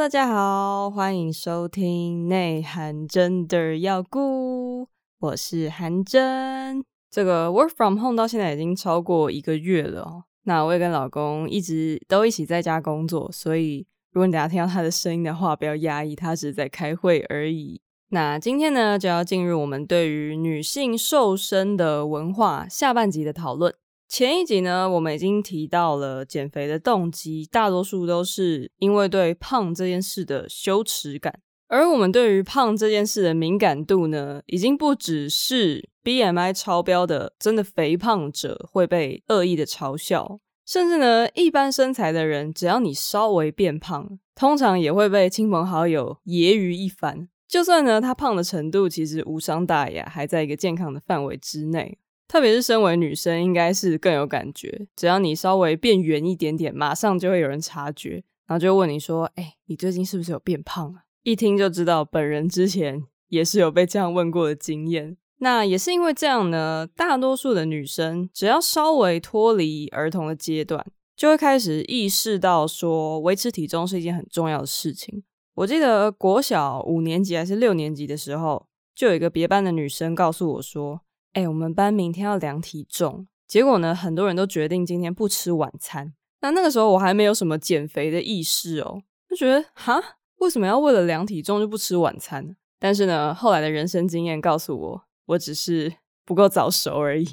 大家好，欢迎收听内涵真的要顾，我是韩真。这个 work from home 到现在已经超过一个月了。那我也跟老公一直都一起在家工作，所以如果你等下听到他的声音的话，不要压抑，他只是在开会而已。那今天呢，就要进入我们对于女性瘦身的文化下半集的讨论。前一集呢，我们已经提到了减肥的动机，大多数都是因为对胖这件事的羞耻感，而我们对于胖这件事的敏感度呢，已经不只是 BMI 超标的真的肥胖者会被恶意的嘲笑，甚至呢，一般身材的人，只要你稍微变胖，通常也会被亲朋好友揶揄一番。就算呢，他胖的程度其实无伤大雅，还在一个健康的范围之内。特别是身为女生，应该是更有感觉。只要你稍微变圆一点点，马上就会有人察觉，然后就问你说：“哎，你最近是不是有变胖啊？”一听就知道，本人之前也是有被这样问过的经验。那也是因为这样呢，大多数的女生只要稍微脱离儿童的阶段，就会开始意识到说，维持体重是一件很重要的事情。我记得国小五年级还是六年级的时候，就有一个别班的女生告诉我说。哎、我们班明天要量体重，结果呢，很多人都决定今天不吃晚餐。那那个时候我还没有什么减肥的意识哦，就觉得哈，为什么要为了量体重就不吃晚餐？但是呢，后来的人生经验告诉我，我只是不够早熟而已。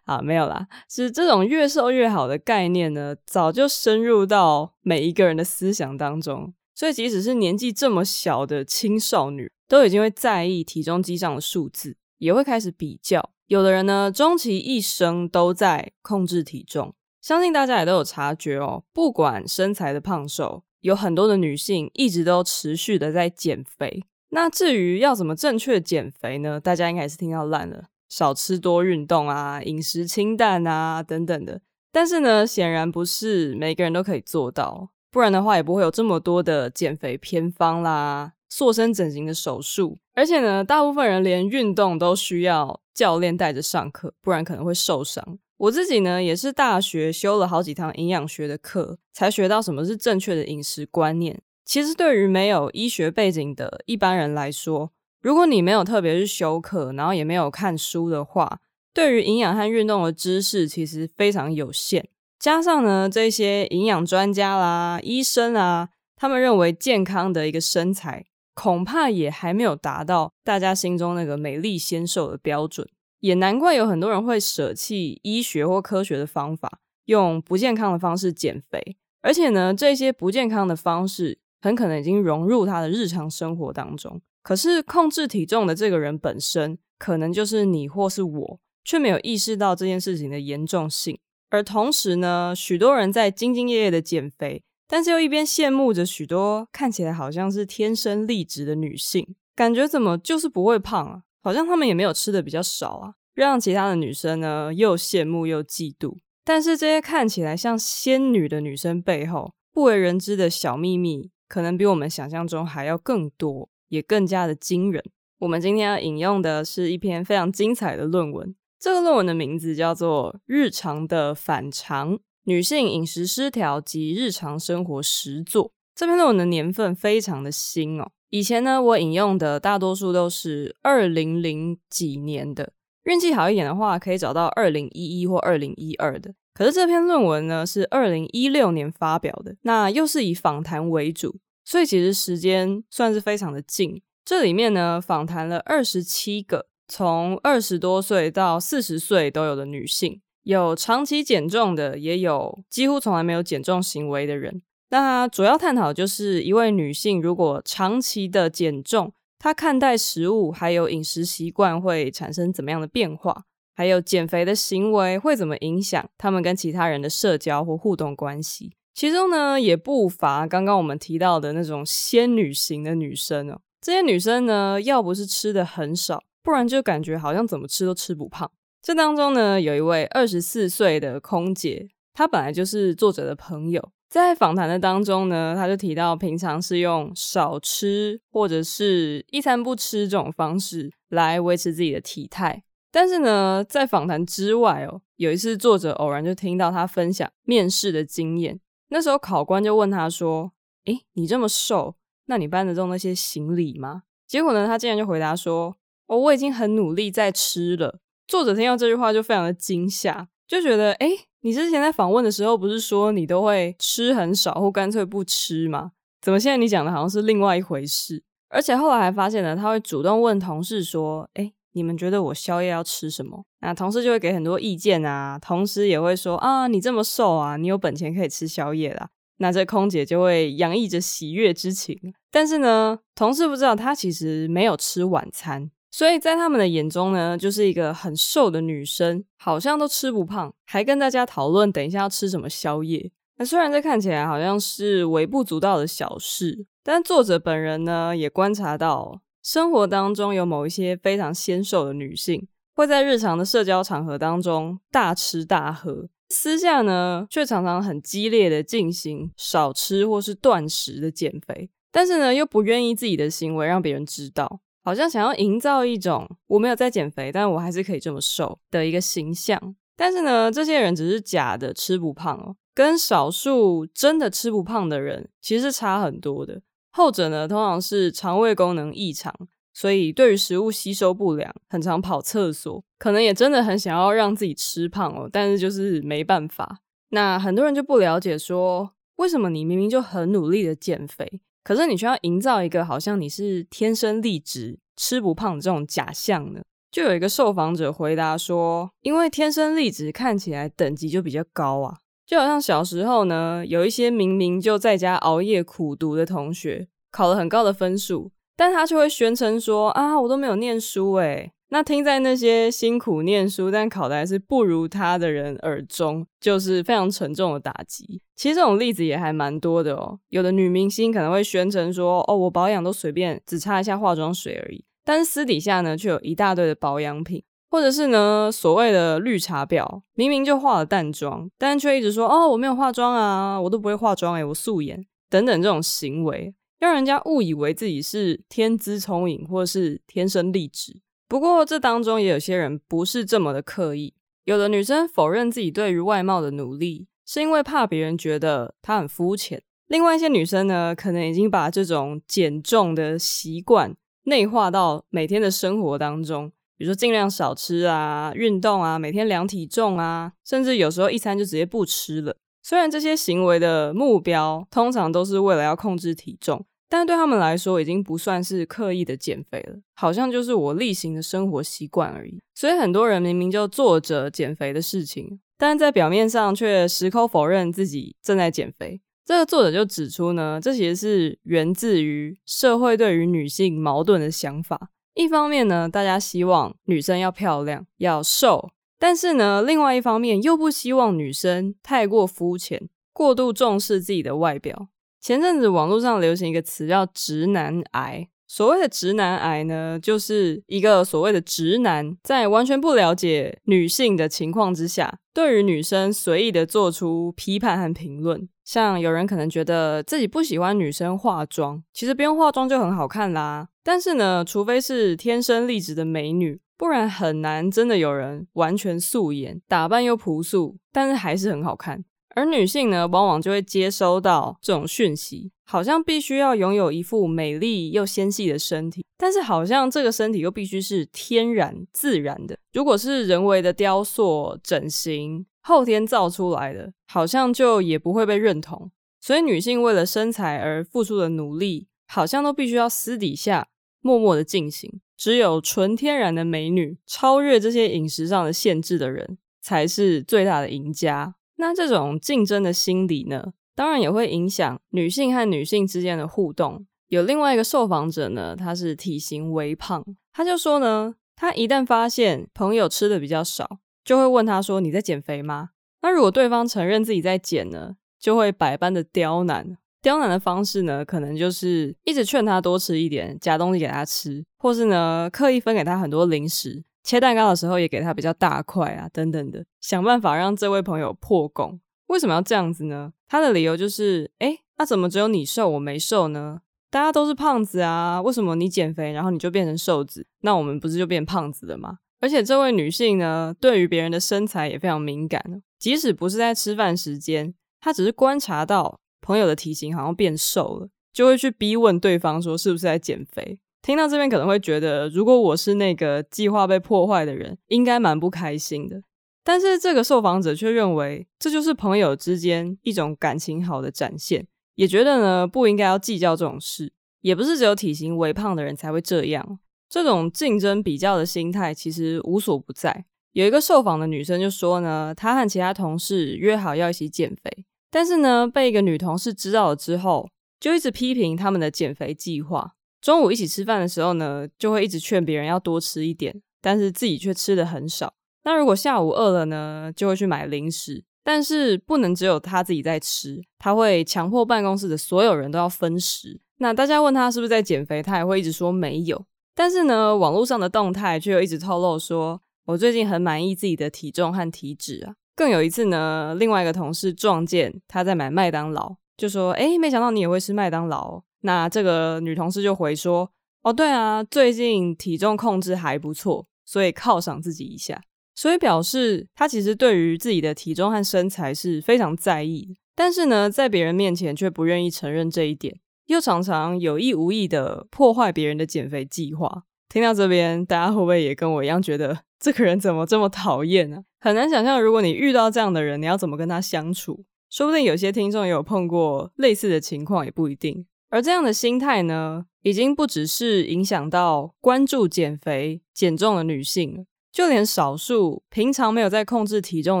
啊，没有啦，是这种越瘦越好的概念呢，早就深入到每一个人的思想当中。所以，即使是年纪这么小的青少女，都已经会在意体重机上的数字，也会开始比较。有的人呢，终其一生都在控制体重，相信大家也都有察觉哦。不管身材的胖瘦，有很多的女性一直都持续的在减肥。那至于要怎么正确减肥呢？大家应该也是听到烂了，少吃多运动啊，饮食清淡啊等等的。但是呢，显然不是每个人都可以做到，不然的话也不会有这么多的减肥偏方啦。塑身整形的手术，而且呢，大部分人连运动都需要教练带着上课，不然可能会受伤。我自己呢，也是大学修了好几堂营养学的课，才学到什么是正确的饮食观念。其实对于没有医学背景的一般人来说，如果你没有特别去修课，然后也没有看书的话，对于营养和运动的知识其实非常有限。加上呢，这些营养专家啦、医生啊，他们认为健康的一个身材。恐怕也还没有达到大家心中那个美丽纤瘦的标准，也难怪有很多人会舍弃医学或科学的方法，用不健康的方式减肥。而且呢，这些不健康的方式很可能已经融入他的日常生活当中。可是控制体重的这个人本身，可能就是你或是我，却没有意识到这件事情的严重性。而同时呢，许多人在兢兢业业的减肥。但是又一边羡慕着许多看起来好像是天生丽质的女性，感觉怎么就是不会胖啊？好像她们也没有吃的比较少啊，让其他的女生呢又羡慕又嫉妒。但是这些看起来像仙女的女生背后，不为人知的小秘密，可能比我们想象中还要更多，也更加的惊人。我们今天要引用的是一篇非常精彩的论文，这个论文的名字叫做《日常的反常》。女性饮食失调及日常生活实作，这篇论文的年份非常的新哦。以前呢，我引用的大多数都是二零零几年的，运气好一点的话，可以找到二零一一或二零一二的。可是这篇论文呢，是二零一六年发表的，那又是以访谈为主，所以其实时间算是非常的近。这里面呢，访谈了二十七个从二十多岁到四十岁都有的女性。有长期减重的，也有几乎从来没有减重行为的人。那主要探讨就是一位女性如果长期的减重，她看待食物还有饮食习惯会产生怎么样的变化，还有减肥的行为会怎么影响他们跟其他人的社交或互动关系。其中呢，也不乏刚刚我们提到的那种仙女型的女生哦。这些女生呢，要不是吃的很少，不然就感觉好像怎么吃都吃不胖。这当中呢，有一位二十四岁的空姐，她本来就是作者的朋友。在访谈的当中呢，她就提到平常是用少吃或者是一餐不吃这种方式来维持自己的体态。但是呢，在访谈之外哦，有一次作者偶然就听到她分享面试的经验。那时候考官就问她说：“诶，你这么瘦，那你搬得动那些行李吗？”结果呢，她竟然就回答说：“哦，我已经很努力在吃了。”作者听到这句话就非常的惊吓，就觉得：“诶，你之前在访问的时候不是说你都会吃很少或干脆不吃吗？怎么现在你讲的好像是另外一回事？”而且后来还发现呢，他会主动问同事说：“诶。”你们觉得我宵夜要吃什么？那同事就会给很多意见啊，同时也会说啊，你这么瘦啊，你有本钱可以吃宵夜啦。那这空姐就会洋溢着喜悦之情。但是呢，同事不知道她其实没有吃晚餐，所以在他们的眼中呢，就是一个很瘦的女生，好像都吃不胖，还跟大家讨论等一下要吃什么宵夜。那虽然这看起来好像是微不足道的小事，但作者本人呢，也观察到。生活当中有某一些非常纤瘦的女性，会在日常的社交场合当中大吃大喝，私下呢却常常很激烈的进行少吃或是断食的减肥，但是呢又不愿意自己的行为让别人知道，好像想要营造一种我没有在减肥，但我还是可以这么瘦的一个形象。但是呢，这些人只是假的吃不胖哦，跟少数真的吃不胖的人其实是差很多的。后者呢，通常是肠胃功能异常，所以对于食物吸收不良，很常跑厕所，可能也真的很想要让自己吃胖哦，但是就是没办法。那很多人就不了解说，为什么你明明就很努力的减肥，可是你却要营造一个好像你是天生丽质、吃不胖的这种假象呢？就有一个受访者回答说，因为天生丽质看起来等级就比较高啊。就好像小时候呢，有一些明明就在家熬夜苦读的同学，考了很高的分数，但他却会宣称说啊，我都没有念书诶。那听在那些辛苦念书但考的还是不如他的人耳中，就是非常沉重的打击。其实这种例子也还蛮多的哦。有的女明星可能会宣称说，哦，我保养都随便，只擦一下化妆水而已，但是私底下呢，却有一大堆的保养品。或者是呢，所谓的绿茶婊，明明就化了淡妆，但却一直说哦，我没有化妆啊，我都不会化妆诶，我素颜等等这种行为，让人家误以为自己是天资聪颖或是天生丽质。不过这当中也有些人不是这么的刻意，有的女生否认自己对于外貌的努力，是因为怕别人觉得她很肤浅。另外一些女生呢，可能已经把这种减重的习惯内化到每天的生活当中。比如说，尽量少吃啊，运动啊，每天量体重啊，甚至有时候一餐就直接不吃了。虽然这些行为的目标通常都是为了要控制体重，但对他们来说已经不算是刻意的减肥了，好像就是我例行的生活习惯而已。所以很多人明明就做着减肥的事情，但在表面上却矢口否认自己正在减肥。这个作者就指出呢，这其实是源自于社会对于女性矛盾的想法。一方面呢，大家希望女生要漂亮、要瘦，但是呢，另外一方面又不希望女生太过肤浅、过度重视自己的外表。前阵子网络上流行一个词叫“直男癌”，所谓的“直男癌”呢，就是一个所谓的直男在完全不了解女性的情况之下，对于女生随意的做出批判和评论。像有人可能觉得自己不喜欢女生化妆，其实不用化妆就很好看啦。但是呢，除非是天生丽质的美女，不然很难真的有人完全素颜，打扮又朴素，但是还是很好看。而女性呢，往往就会接收到这种讯息，好像必须要拥有一副美丽又纤细的身体，但是好像这个身体又必须是天然自然的。如果是人为的雕塑、整形、后天造出来的，好像就也不会被认同。所以女性为了身材而付出的努力，好像都必须要私底下。默默的进行，只有纯天然的美女，超越这些饮食上的限制的人，才是最大的赢家。那这种竞争的心理呢，当然也会影响女性和女性之间的互动。有另外一个受访者呢，他是体型微胖，他就说呢，他一旦发现朋友吃的比较少，就会问他说：“你在减肥吗？”那如果对方承认自己在减呢，就会百般的刁难。刁难的方式呢，可能就是一直劝他多吃一点，夹东西给他吃，或是呢刻意分给他很多零食，切蛋糕的时候也给他比较大块啊，等等的，想办法让这位朋友破功。为什么要这样子呢？他的理由就是，诶，那怎么只有你瘦，我没瘦呢？大家都是胖子啊，为什么你减肥，然后你就变成瘦子？那我们不是就变胖子了吗？而且这位女性呢，对于别人的身材也非常敏感，即使不是在吃饭时间，她只是观察到。朋友的体型好像变瘦了，就会去逼问对方说是不是在减肥。听到这边可能会觉得，如果我是那个计划被破坏的人，应该蛮不开心的。但是这个受访者却认为，这就是朋友之间一种感情好的展现，也觉得呢不应该要计较这种事。也不是只有体型微胖的人才会这样，这种竞争比较的心态其实无所不在。有一个受访的女生就说呢，她和其他同事约好要一起减肥，但是呢被一个女同事知道了之后，就一直批评他们的减肥计划。中午一起吃饭的时候呢，就会一直劝别人要多吃一点，但是自己却吃的很少。那如果下午饿了呢，就会去买零食，但是不能只有他自己在吃，他会强迫办公室的所有人都要分食。那大家问他是不是在减肥，他也会一直说没有。但是呢，网络上的动态却又一直透露说，我最近很满意自己的体重和体脂啊。更有一次呢，另外一个同事撞见他在买麦当劳，就说：“诶，没想到你也会吃麦当劳。”那这个女同事就回说：“哦，对啊，最近体重控制还不错，所以犒赏自己一下。”所以表示她其实对于自己的体重和身材是非常在意，但是呢，在别人面前却不愿意承认这一点，又常常有意无意的破坏别人的减肥计划。听到这边，大家会不会也跟我一样觉得这个人怎么这么讨厌呢？很难想象，如果你遇到这样的人，你要怎么跟他相处？说不定有些听众也有碰过类似的情况，也不一定。而这样的心态呢，已经不只是影响到关注减肥、减重的女性，就连少数平常没有在控制体重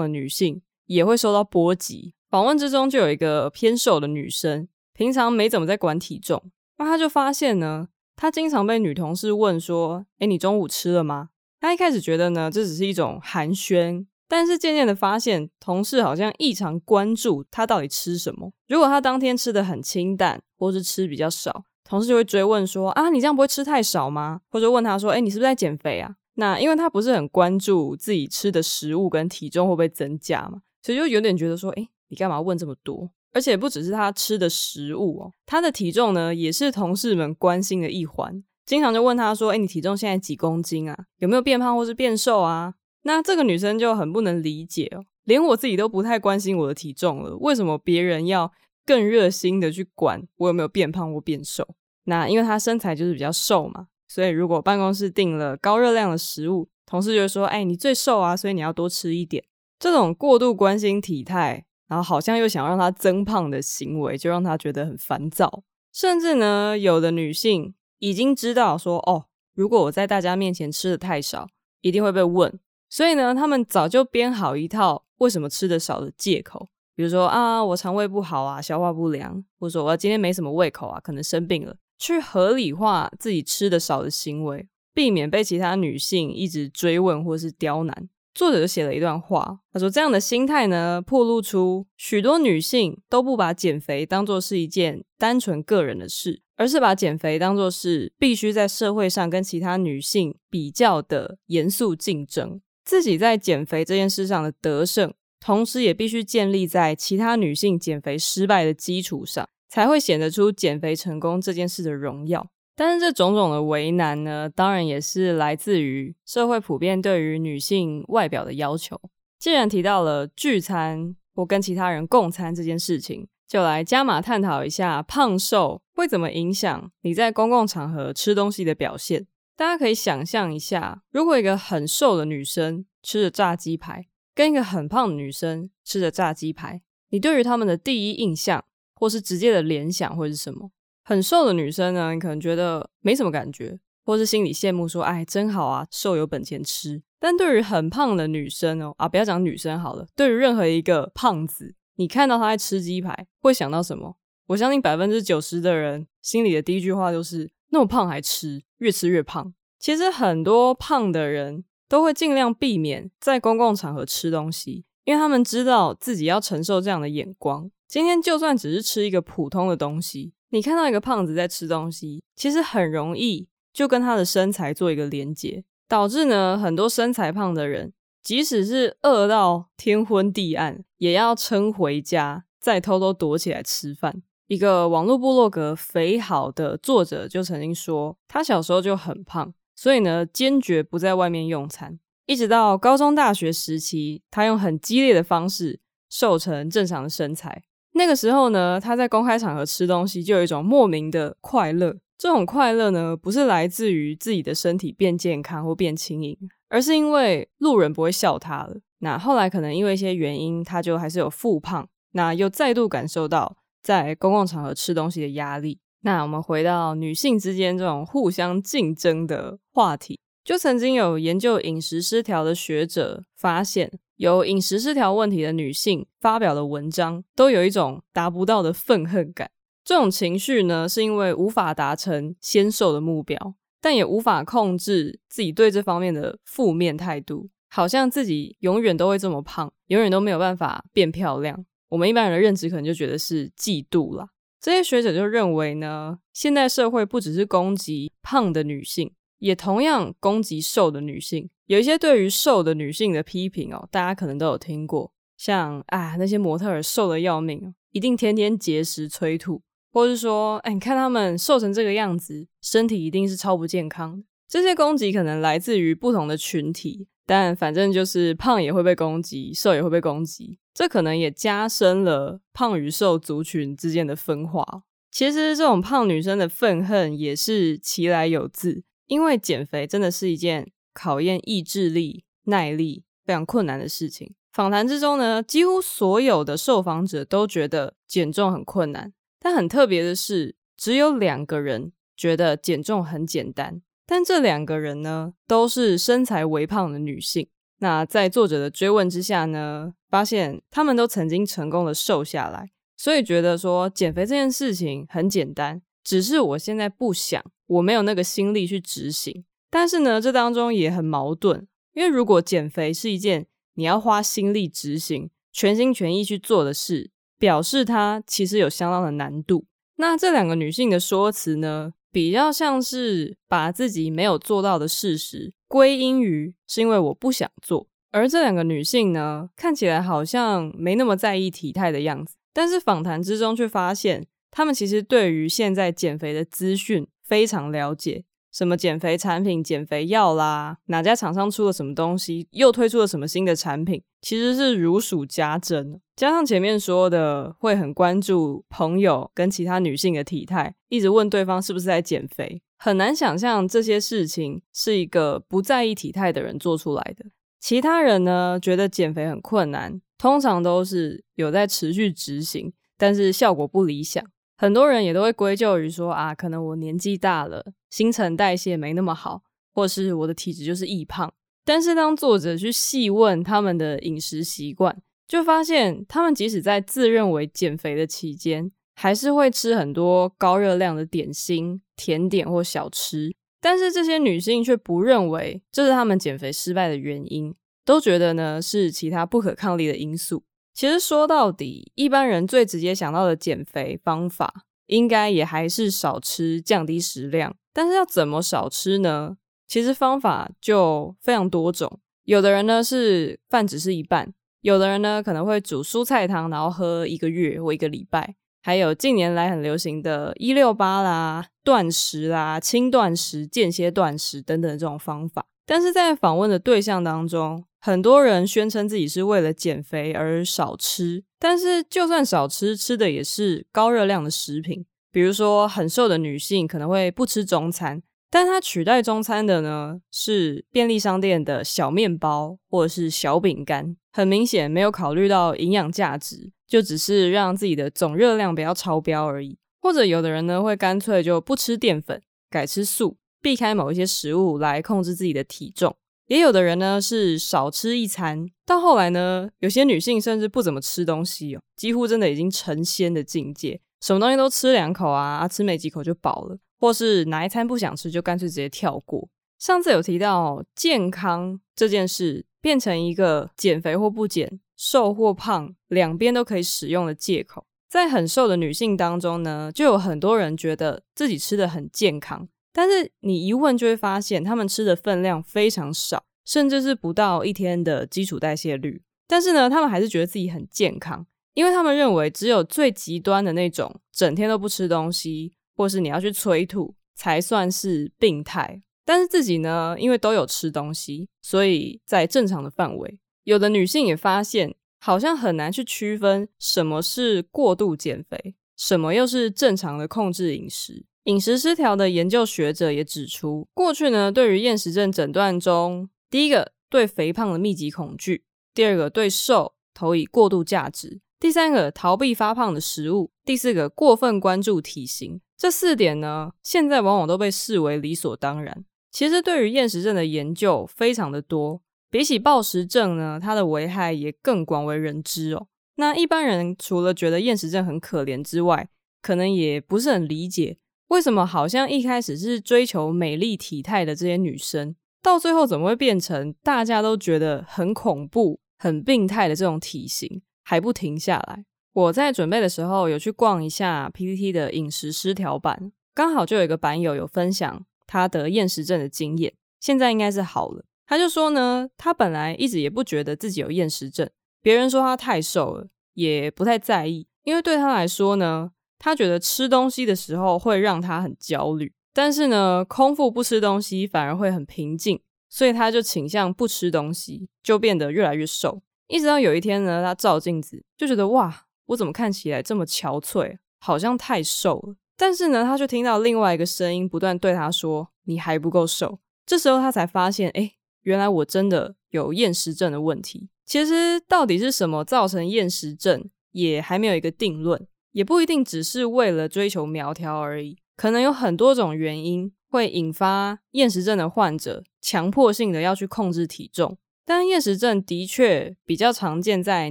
的女性也会受到波及。访问之中就有一个偏瘦的女生，平常没怎么在管体重，那她就发现呢，她经常被女同事问说：“诶，你中午吃了吗？”她一开始觉得呢，这只是一种寒暄。但是渐渐的发现，同事好像异常关注他到底吃什么。如果他当天吃的很清淡，或是吃比较少，同事就会追问说：“啊，你这样不会吃太少吗？”或者问他说：“诶，你是不是在减肥啊？”那因为他不是很关注自己吃的食物跟体重会不会增加嘛，所以就有点觉得说：“诶，你干嘛问这么多？”而且不只是他吃的食物哦，他的体重呢也是同事们关心的一环，经常就问他说：“诶，你体重现在几公斤啊？有没有变胖或是变瘦啊？”那这个女生就很不能理解哦，连我自己都不太关心我的体重了，为什么别人要更热心的去管我有没有变胖或变瘦？那因为她身材就是比较瘦嘛，所以如果办公室订了高热量的食物，同事就会说：“哎，你最瘦啊，所以你要多吃一点。”这种过度关心体态，然后好像又想让她增胖的行为，就让她觉得很烦躁。甚至呢，有的女性已经知道说：“哦，如果我在大家面前吃的太少，一定会被问。”所以呢，他们早就编好一套为什么吃得少的借口，比如说啊，我肠胃不好啊，消化不良，或者说我今天没什么胃口啊，可能生病了，去合理化自己吃得少的行为，避免被其他女性一直追问或是刁难。作者就写了一段话，他说这样的心态呢，暴露出许多女性都不把减肥当作是一件单纯个人的事，而是把减肥当作是必须在社会上跟其他女性比较的严肃竞争。自己在减肥这件事上的得胜，同时也必须建立在其他女性减肥失败的基础上，才会显得出减肥成功这件事的荣耀。但是这种种的为难呢，当然也是来自于社会普遍对于女性外表的要求。既然提到了聚餐或跟其他人共餐这件事情，就来加码探讨一下胖瘦会怎么影响你在公共场合吃东西的表现。大家可以想象一下，如果一个很瘦的女生吃着炸鸡排，跟一个很胖的女生吃着炸鸡排，你对于她们的第一印象或是直接的联想会是什么？很瘦的女生呢，你可能觉得没什么感觉，或是心里羡慕说：“哎，真好啊，瘦有本钱吃。”但对于很胖的女生哦，啊，不要讲女生好了，对于任何一个胖子，你看到他在吃鸡排，会想到什么？我相信百分之九十的人心里的第一句话就是。那么胖还吃，越吃越胖。其实很多胖的人都会尽量避免在公共场合吃东西，因为他们知道自己要承受这样的眼光。今天就算只是吃一个普通的东西，你看到一个胖子在吃东西，其实很容易就跟他的身材做一个连结，导致呢很多身材胖的人，即使是饿到天昏地暗，也要撑回家，再偷偷躲起来吃饭。一个网络部落格“肥好”的作者就曾经说，他小时候就很胖，所以呢，坚决不在外面用餐。一直到高中、大学时期，他用很激烈的方式瘦成正常的身材。那个时候呢，他在公开场合吃东西就有一种莫名的快乐。这种快乐呢，不是来自于自己的身体变健康或变轻盈，而是因为路人不会笑他了。那后来可能因为一些原因，他就还是有复胖，那又再度感受到在公共场合吃东西的压力。那我们回到女性之间这种互相竞争的话题，就曾经有研究饮食失调的学者发现，有饮食失调问题的女性发表的文章，都有一种达不到的愤恨感。这种情绪呢，是因为无法达成纤瘦的目标，但也无法控制自己对这方面的负面态度，好像自己永远都会这么胖，永远都没有办法变漂亮。我们一般人的认知可能就觉得是嫉妒啦。这些学者就认为呢，现代社会不只是攻击胖的女性，也同样攻击瘦的女性。有一些对于瘦的女性的批评哦，大家可能都有听过，像啊那些模特儿瘦得要命，一定天天节食催吐。或是说，哎，你看他们瘦成这个样子，身体一定是超不健康的。这些攻击可能来自于不同的群体，但反正就是胖也会被攻击，瘦也会被攻击。这可能也加深了胖与瘦族群之间的分化。其实这种胖女生的愤恨也是其来有自，因为减肥真的是一件考验意志力、耐力非常困难的事情。访谈之中呢，几乎所有的受访者都觉得减重很困难。但很特别的是，只有两个人觉得减重很简单，但这两个人呢，都是身材微胖的女性。那在作者的追问之下呢，发现他们都曾经成功的瘦下来，所以觉得说减肥这件事情很简单，只是我现在不想，我没有那个心力去执行。但是呢，这当中也很矛盾，因为如果减肥是一件你要花心力执行、全心全意去做的事。表示它其实有相当的难度。那这两个女性的说辞呢，比较像是把自己没有做到的事实归因于是因为我不想做。而这两个女性呢，看起来好像没那么在意体态的样子，但是访谈之中却发现，她们其实对于现在减肥的资讯非常了解。什么减肥产品、减肥药啦，哪家厂商出了什么东西，又推出了什么新的产品，其实是如数家珍。加上前面说的，会很关注朋友跟其他女性的体态，一直问对方是不是在减肥，很难想象这些事情是一个不在意体态的人做出来的。其他人呢，觉得减肥很困难，通常都是有在持续执行，但是效果不理想。很多人也都会归咎于说啊，可能我年纪大了，新陈代谢没那么好，或是我的体质就是易胖。但是当作者去细问他们的饮食习惯，就发现他们即使在自认为减肥的期间，还是会吃很多高热量的点心、甜点或小吃。但是这些女性却不认为这是他们减肥失败的原因，都觉得呢是其他不可抗力的因素。其实说到底，一般人最直接想到的减肥方法，应该也还是少吃、降低食量。但是要怎么少吃呢？其实方法就非常多种。有的人呢是饭只吃一半，有的人呢可能会煮蔬菜汤，然后喝一个月或一个礼拜。还有近年来很流行的一六八啦、断食啦、轻断食、间歇断食等等这种方法。但是在访问的对象当中，很多人宣称自己是为了减肥而少吃，但是就算少吃，吃的也是高热量的食品。比如说，很瘦的女性可能会不吃中餐，但她取代中餐的呢是便利商店的小面包或者是小饼干，很明显没有考虑到营养价值，就只是让自己的总热量不要超标而已。或者有的人呢会干脆就不吃淀粉，改吃素，避开某一些食物来控制自己的体重。也有的人呢是少吃一餐，到后来呢，有些女性甚至不怎么吃东西哦，几乎真的已经成仙的境界，什么东西都吃两口啊，吃没几口就饱了，或是哪一餐不想吃就干脆直接跳过。上次有提到健康这件事变成一个减肥或不减、瘦或胖两边都可以使用的借口，在很瘦的女性当中呢，就有很多人觉得自己吃得很健康。但是你一问就会发现，他们吃的分量非常少，甚至是不到一天的基础代谢率。但是呢，他们还是觉得自己很健康，因为他们认为只有最极端的那种，整天都不吃东西，或是你要去催吐，才算是病态。但是自己呢，因为都有吃东西，所以在正常的范围。有的女性也发现，好像很难去区分什么是过度减肥，什么又是正常的控制饮食。饮食失调的研究学者也指出，过去呢，对于厌食症诊断中，第一个对肥胖的密集恐惧，第二个对瘦投以过度价值，第三个逃避发胖的食物，第四个过分关注体型。这四点呢，现在往往都被视为理所当然。其实，对于厌食症的研究非常的多，比起暴食症呢，它的危害也更广为人知哦。那一般人除了觉得厌食症很可怜之外，可能也不是很理解，为什么好像一开始是追求美丽体态的这些女生，到最后怎么会变成大家都觉得很恐怖、很病态的这种体型，还不停下来？我在准备的时候有去逛一下 PPT 的饮食失调版，刚好就有一个版友有分享他得厌食症的经验，现在应该是好了。他就说呢，他本来一直也不觉得自己有厌食症，别人说他太瘦了，也不太在意，因为对他来说呢，他觉得吃东西的时候会让他很焦虑，但是呢，空腹不吃东西反而会很平静，所以他就倾向不吃东西，就变得越来越瘦。一直到有一天呢，他照镜子就觉得哇。我怎么看起来这么憔悴，好像太瘦了。但是呢，他就听到另外一个声音不断对他说：“你还不够瘦。”这时候他才发现，哎，原来我真的有厌食症的问题。其实到底是什么造成厌食症，也还没有一个定论，也不一定只是为了追求苗条而已。可能有很多种原因会引发厌食症的患者强迫性的要去控制体重。但厌食症的确比较常见在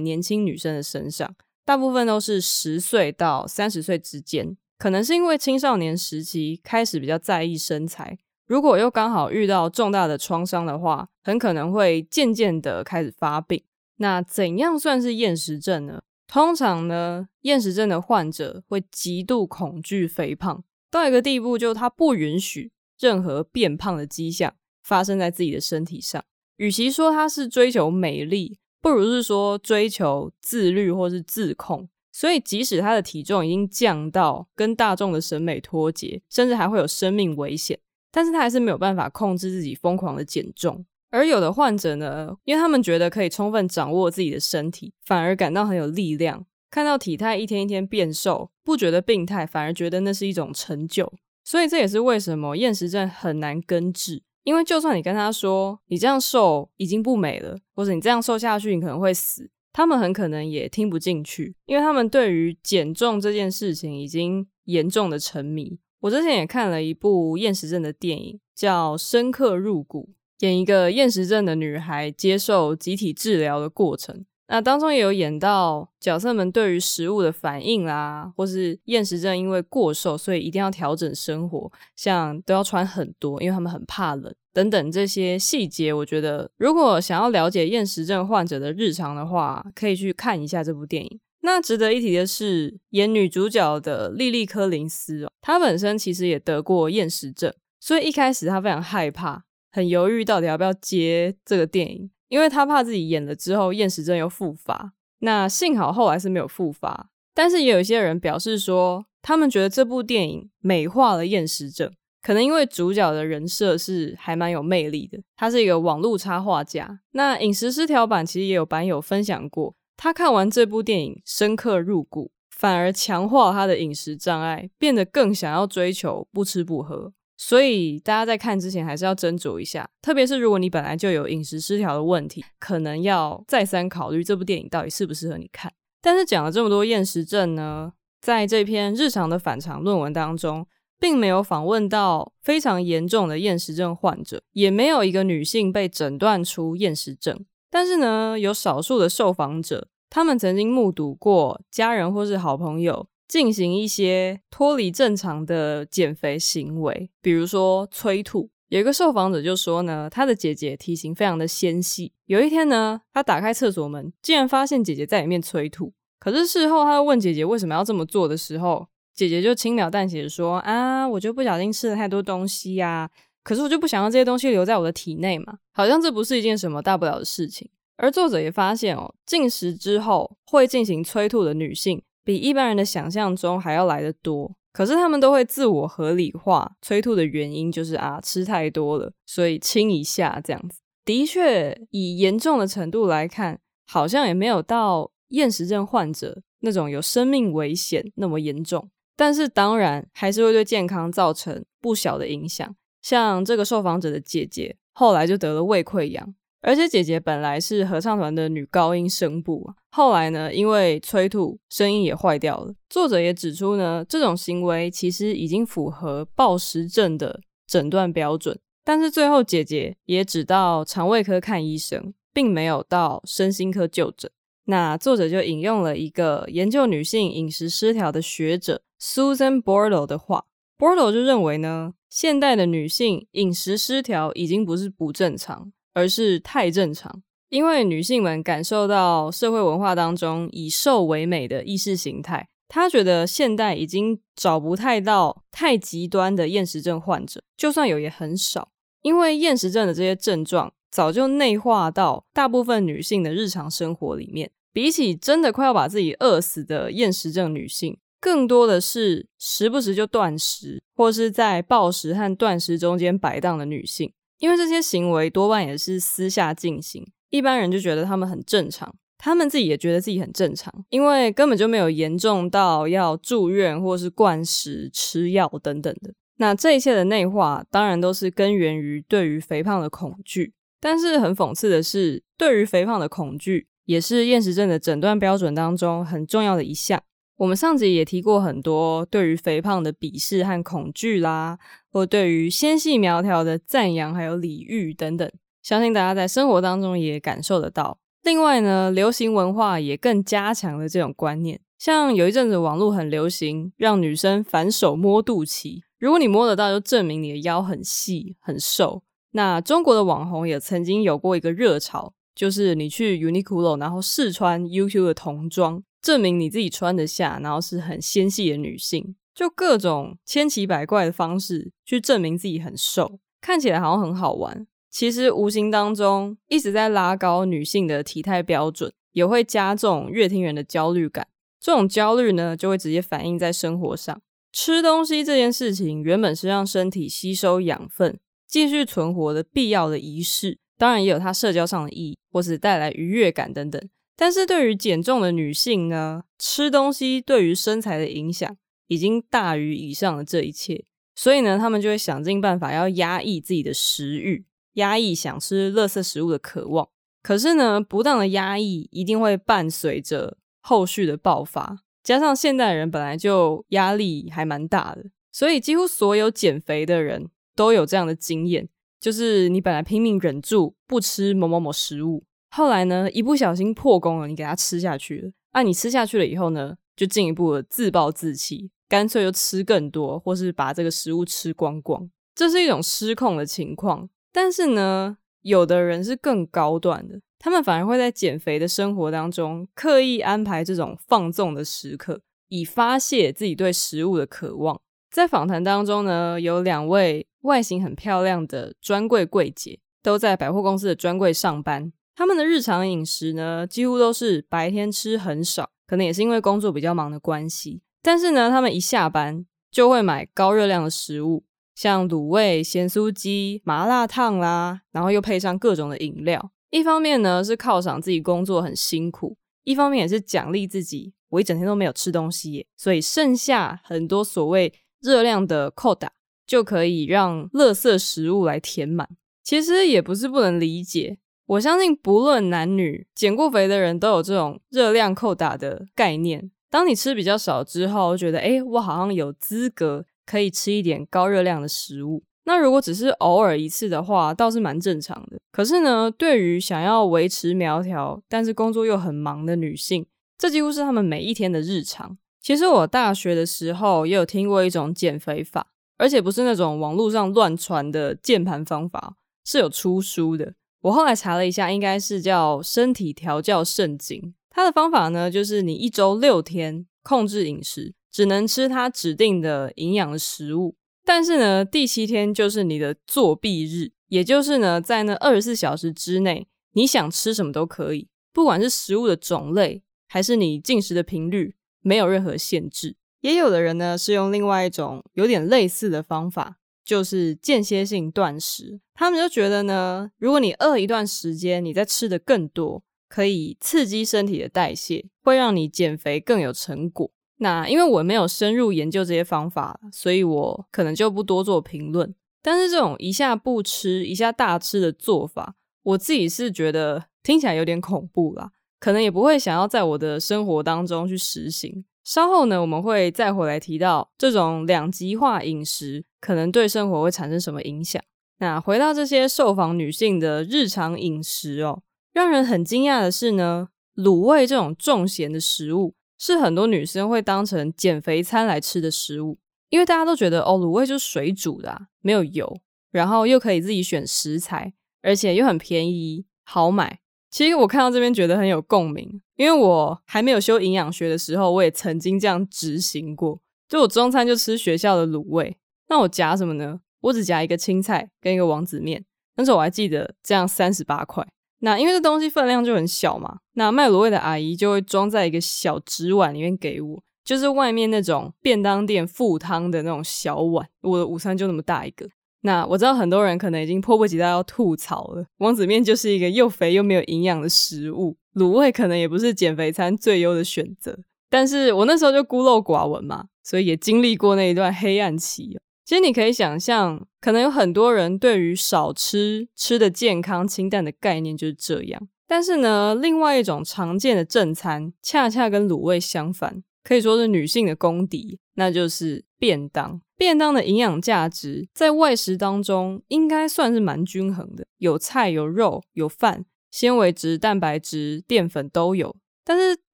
年轻女生的身上。大部分都是十岁到三十岁之间，可能是因为青少年时期开始比较在意身材，如果又刚好遇到重大的创伤的话，很可能会渐渐的开始发病。那怎样算是厌食症呢？通常呢，厌食症的患者会极度恐惧肥胖，到一个地步，就他不允许任何变胖的迹象发生在自己的身体上。与其说他是追求美丽，不如是说追求自律或是自控，所以即使他的体重已经降到跟大众的审美脱节，甚至还会有生命危险，但是他还是没有办法控制自己疯狂的减重。而有的患者呢，因为他们觉得可以充分掌握自己的身体，反而感到很有力量，看到体态一天一天变瘦，不觉得病态，反而觉得那是一种成就。所以这也是为什么厌食症很难根治。因为就算你跟他说你这样瘦已经不美了，或者你这样瘦下去你可能会死，他们很可能也听不进去，因为他们对于减重这件事情已经严重的沉迷。我之前也看了一部厌食症的电影，叫《深刻入骨》，演一个厌食症的女孩接受集体治疗的过程。那当中也有演到角色们对于食物的反应啦，或是厌食症因为过瘦，所以一定要调整生活，像都要穿很多，因为他们很怕冷等等这些细节。我觉得如果想要了解厌食症患者的日常的话，可以去看一下这部电影。那值得一提的是，演女主角的莉莉·柯林斯哦，她本身其实也得过厌食症，所以一开始她非常害怕，很犹豫到底要不要接这个电影。因为他怕自己演了之后厌食症又复发，那幸好后来是没有复发。但是也有一些人表示说，他们觉得这部电影美化了厌食症，可能因为主角的人设是还蛮有魅力的，他是一个网络插画家。那饮食失调版其实也有版友分享过，他看完这部电影深刻入骨，反而强化他的饮食障碍，变得更想要追求不吃不喝。所以大家在看之前还是要斟酌一下，特别是如果你本来就有饮食失调的问题，可能要再三考虑这部电影到底适不适合你看。但是讲了这么多厌食症呢，在这篇日常的反常论文当中，并没有访问到非常严重的厌食症患者，也没有一个女性被诊断出厌食症。但是呢，有少数的受访者，他们曾经目睹过家人或是好朋友。进行一些脱离正常的减肥行为，比如说催吐。有一个受访者就说呢，他的姐姐体型非常的纤细。有一天呢，他打开厕所门，竟然发现姐姐在里面催吐。可是事后，他问姐姐为什么要这么做的时候，姐姐就轻描淡写的说：“啊，我就不小心吃了太多东西呀，可是我就不想让这些东西留在我的体内嘛，好像这不是一件什么大不了的事情。”而作者也发现哦，进食之后会进行催吐的女性。比一般人的想象中还要来得多，可是他们都会自我合理化催吐的原因，就是啊吃太多了，所以清一下这样子。的确，以严重的程度来看，好像也没有到厌食症患者那种有生命危险那么严重，但是当然还是会对健康造成不小的影响。像这个受访者的姐姐，后来就得了胃溃疡。而且姐姐本来是合唱团的女高音声部，后来呢，因为催吐，声音也坏掉了。作者也指出呢，这种行为其实已经符合暴食症的诊断标准，但是最后姐姐也只到肠胃科看医生，并没有到身心科就诊。那作者就引用了一个研究女性饮食失调的学者 Susan Bordo 的话，Bordo 就认为呢，现代的女性饮食失调已经不是不正常。而是太正常，因为女性们感受到社会文化当中以瘦为美的意识形态，她觉得现代已经找不太到太极端的厌食症患者，就算有也很少，因为厌食症的这些症状早就内化到大部分女性的日常生活里面。比起真的快要把自己饿死的厌食症女性，更多的是时不时就断食，或是在暴食和断食中间摆荡的女性。因为这些行为多半也是私下进行，一般人就觉得他们很正常，他们自己也觉得自己很正常，因为根本就没有严重到要住院或是灌食、吃药等等的。那这一切的内化，当然都是根源于对于肥胖的恐惧。但是很讽刺的是，对于肥胖的恐惧，也是厌食症的诊断标准当中很重要的一项。我们上集也提过很多对于肥胖的鄙视和恐惧啦，或对于纤细苗条的赞扬还有礼遇等等，相信大家在生活当中也感受得到。另外呢，流行文化也更加强了这种观念，像有一阵子网络很流行让女生反手摸肚脐，如果你摸得到，就证明你的腰很细很瘦。那中国的网红也曾经有过一个热潮，就是你去 Uniqlo 然后试穿 UQ 的童装。证明你自己穿得下，然后是很纤细的女性，就各种千奇百怪的方式去证明自己很瘦，看起来好像很好玩。其实无形当中一直在拉高女性的体态标准，也会加重阅听人的焦虑感。这种焦虑呢，就会直接反映在生活上。吃东西这件事情原本是让身体吸收养分、继续存活的必要的仪式，当然也有它社交上的意义，或是带来愉悦感等等。但是对于减重的女性呢，吃东西对于身材的影响已经大于以上的这一切，所以呢，他们就会想尽办法要压抑自己的食欲，压抑想吃垃圾食物的渴望。可是呢，不当的压抑一定会伴随着后续的爆发，加上现代人本来就压力还蛮大的，所以几乎所有减肥的人都有这样的经验，就是你本来拼命忍住不吃某某某食物。后来呢，一不小心破功了，你给它吃下去了。啊，你吃下去了以后呢，就进一步的自暴自弃，干脆就吃更多，或是把这个食物吃光光。这是一种失控的情况。但是呢，有的人是更高端的，他们反而会在减肥的生活当中刻意安排这种放纵的时刻，以发泄自己对食物的渴望。在访谈当中呢，有两位外形很漂亮的专柜柜姐，都在百货公司的专柜上班。他们的日常饮食呢，几乎都是白天吃很少，可能也是因为工作比较忙的关系。但是呢，他们一下班就会买高热量的食物，像卤味、咸酥鸡、麻辣烫啦，然后又配上各种的饮料。一方面呢是犒赏自己工作很辛苦，一方面也是奖励自己，我一整天都没有吃东西耶，所以剩下很多所谓热量的扣打，就可以让垃圾食物来填满。其实也不是不能理解。我相信，不论男女，减过肥的人都有这种热量扣打的概念。当你吃比较少之后，觉得诶，我好像有资格可以吃一点高热量的食物。那如果只是偶尔一次的话，倒是蛮正常的。可是呢，对于想要维持苗条，但是工作又很忙的女性，这几乎是她们每一天的日常。其实我大学的时候也有听过一种减肥法，而且不是那种网络上乱传的键盘方法，是有出书的。我后来查了一下，应该是叫身体调教圣经。它的方法呢，就是你一周六天控制饮食，只能吃它指定的营养的食物。但是呢，第七天就是你的作弊日，也就是呢，在那二十四小时之内，你想吃什么都可以，不管是食物的种类，还是你进食的频率，没有任何限制。也有的人呢，是用另外一种有点类似的方法。就是间歇性断食，他们就觉得呢，如果你饿一段时间，你再吃的更多，可以刺激身体的代谢，会让你减肥更有成果。那因为我没有深入研究这些方法，所以我可能就不多做评论。但是这种一下不吃，一下大吃的做法，我自己是觉得听起来有点恐怖啦，可能也不会想要在我的生活当中去实行。稍后呢，我们会再回来提到这种两极化饮食可能对生活会产生什么影响。那回到这些受访女性的日常饮食哦，让人很惊讶的是呢，卤味这种重咸的食物是很多女生会当成减肥餐来吃的食物，因为大家都觉得哦，卤味就是水煮的啊，没有油，然后又可以自己选食材，而且又很便宜，好买。其实我看到这边觉得很有共鸣，因为我还没有修营养学的时候，我也曾经这样执行过，就我中餐就吃学校的卤味，那我夹什么呢？我只夹一个青菜跟一个王子面，但是我还记得这样三十八块。那因为这东西分量就很小嘛，那卖卤味的阿姨就会装在一个小纸碗里面给我，就是外面那种便当店附汤的那种小碗。我的午餐就那么大一个。那我知道很多人可能已经迫不及待要吐槽了，王子面就是一个又肥又没有营养的食物，卤味可能也不是减肥餐最优的选择。但是我那时候就孤陋寡闻嘛，所以也经历过那一段黑暗期。其实你可以想象，可能有很多人对于少吃、吃的健康、清淡的概念就是这样。但是呢，另外一种常见的正餐，恰恰跟卤味相反，可以说是女性的公敌，那就是便当。便当的营养价值在外食当中应该算是蛮均衡的，有菜、有肉、有饭，纤维质、蛋白质、淀粉都有。但是